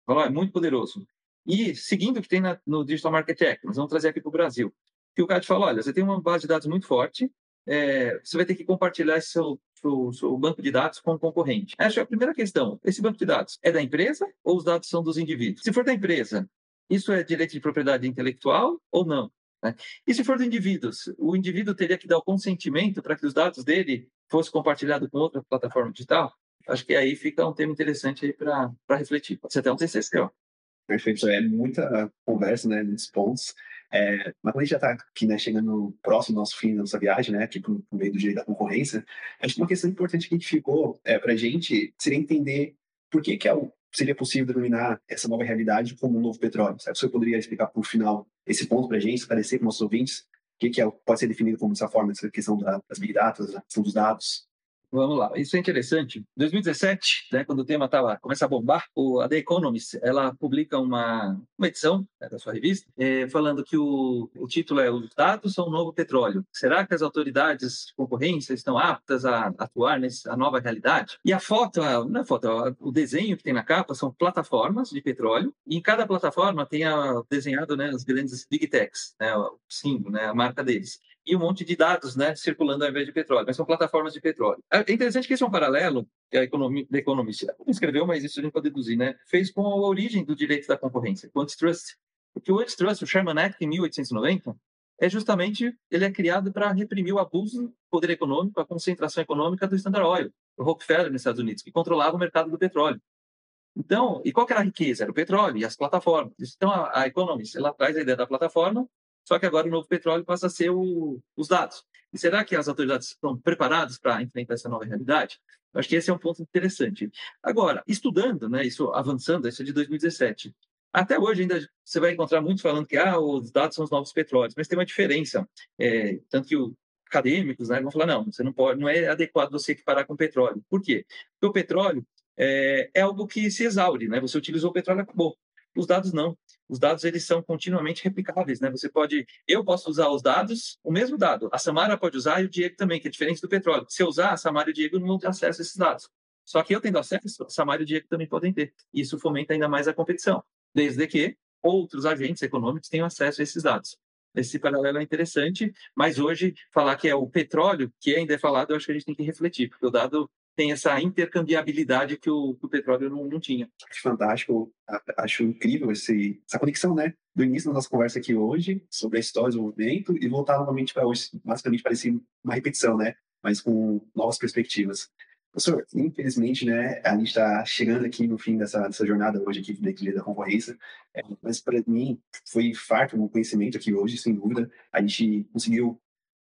é muito poderoso. E seguindo o que tem na, no Digital Market Act, nós vamos trazer aqui para o Brasil, que o CAD fala, olha, você tem uma base de dados muito forte, é, você vai ter que compartilhar seu, seu, seu, banco de dados com o concorrente. Essa é a primeira questão. Esse banco de dados é da empresa ou os dados são dos indivíduos? Se for da empresa, isso é direito de propriedade intelectual ou não? Né? E se for do indivíduo, o indivíduo teria que dar o consentimento para que os dados dele fossem compartilhados com outra plataforma digital? Acho que aí fica um tema interessante para refletir. Pode ser até um TCC, ó. Perfeito, é muita conversa, né, nesses pontos. É, mas quando a gente já está aqui, né, chegando próximo nosso fim da nossa viagem, né, aqui por, meio do direito da concorrência, acho que uma questão importante que ficou é, para a gente seria entender por que, que é o, seria possível denominar essa nova realidade como um novo petróleo. Certo? Você poderia explicar por final esse ponto para a gente, esclarecer para os nossos ouvintes o que, que é, pode ser definido como essa forma, essa questão das big data, questão dos dados? Vamos lá, isso é interessante. Em 2017, né, quando o tema tava, começa a bombar, o, a The Economist ela publica uma, uma edição né, da sua revista é, falando que o, o título é Os dados são o novo petróleo. Será que as autoridades de concorrência estão aptas a atuar nessa nova realidade? E a foto, a, não é foto, a, o desenho que tem na capa são plataformas de petróleo e em cada plataforma tem a, desenhado né, as grandes big techs, né, o símbolo, né, a marca deles e um monte de dados né, circulando ao invés de petróleo, mas são plataformas de petróleo. É interessante que esse é um paralelo que a economia, The Economist não escreveu, mas isso a gente pode deduzir, né? fez com a origem do direito da concorrência, com o antitrust. Porque o antitrust, o Sherman Act, em 1890, é justamente, ele é criado para reprimir o abuso do poder econômico, a concentração econômica do Standard Oil, o Rockefeller nos Estados Unidos, que controlava o mercado do petróleo. Então, e qual era a riqueza? Era o petróleo e as plataformas. Então, a, a Economist, ela traz a ideia da plataforma só que agora o novo petróleo passa a ser o, os dados. E será que as autoridades estão preparadas para enfrentar essa nova realidade? Eu acho que esse é um ponto interessante. Agora, estudando, né, isso avançando, isso é de 2017. Até hoje ainda você vai encontrar muitos falando que ah, os dados são os novos petróleos, mas tem uma diferença. É, tanto que os acadêmicos né, vão falar, não, você não pode, não é adequado você equiparar com petróleo. Por quê? Porque o petróleo é, é algo que se exaure, né? Você utilizou o petróleo, acabou. Os dados não os dados eles são continuamente replicáveis, né? Você pode, eu posso usar os dados, o mesmo dado, a Samara pode usar e o Diego também, que é diferente do petróleo. Se eu usar, a Samara e o Diego não vão ter acesso a esses dados. Só que eu tendo acesso, a Samara e o Diego também podem ter. Isso fomenta ainda mais a competição, desde que outros agentes econômicos tenham acesso a esses dados. Esse paralelo é interessante, mas hoje falar que é o petróleo, que ainda é falado, eu acho que a gente tem que refletir, porque o dado tem essa intercambiabilidade que o, que o petróleo não, não, tinha. Fantástico, acho incrível esse, essa conexão, né? Do início da nossa conversa aqui hoje, sobre a história do movimento, e voltar novamente para hoje, basicamente parecia uma repetição, né? Mas com novas perspectivas. Professor, infelizmente, né, a gente está chegando aqui no fim dessa, dessa jornada hoje aqui da Equilíbrio da Concorrência, é, mas para mim foi farto o conhecimento aqui hoje, sem dúvida. A gente conseguiu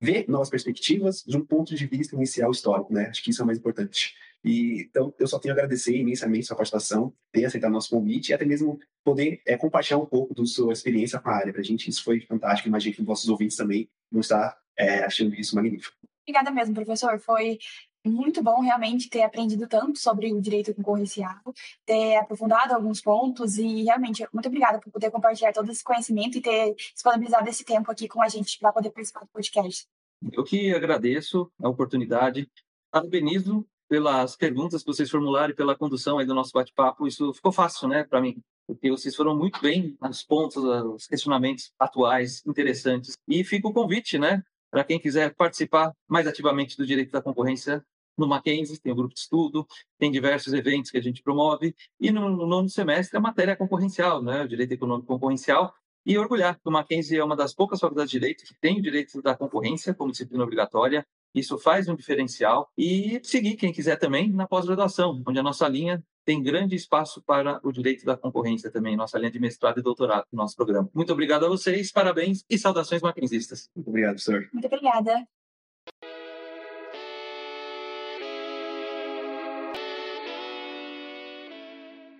ver novas perspectivas de um ponto de vista inicial histórico, né? Acho que isso é o mais importante. E, então, eu só tenho a agradecer imensamente sua participação, ter aceitado nosso convite e até mesmo poder é, compartilhar um pouco da sua experiência com a área. Para a gente, isso foi fantástico. Imagino que vossos ouvintes também vão estar é, achando isso magnífico. Obrigada mesmo, professor. Foi muito bom realmente ter aprendido tanto sobre o direito concorrencial, ter aprofundado alguns pontos e realmente muito obrigada por poder compartilhar todo esse conhecimento e ter disponibilizado esse tempo aqui com a gente para poder participar do podcast. Eu que agradeço a oportunidade, parabenizo pelas perguntas que vocês formularam e pela condução aí do nosso bate-papo. Isso ficou fácil, né, para mim, porque vocês foram muito bem nos pontos, os questionamentos atuais, interessantes. E fica o convite, né, para quem quiser participar mais ativamente do direito da concorrência no Mackenzie, tem o grupo de estudo, tem diversos eventos que a gente promove, e no, no nono semestre a matéria concorrencial, né, o direito econômico concorrencial, e orgulhar que o Mackenzie é uma das poucas faculdades de direito que tem o direito da concorrência como disciplina obrigatória, Isso faz um diferencial. E seguir, quem quiser também, na pós-graduação, onde a nossa linha tem grande espaço para o direito da concorrência também, nossa linha de mestrado e doutorado no nosso programa. Muito obrigado a vocês, parabéns e saudações maquinzistas. Muito obrigado, senhor. Muito obrigada.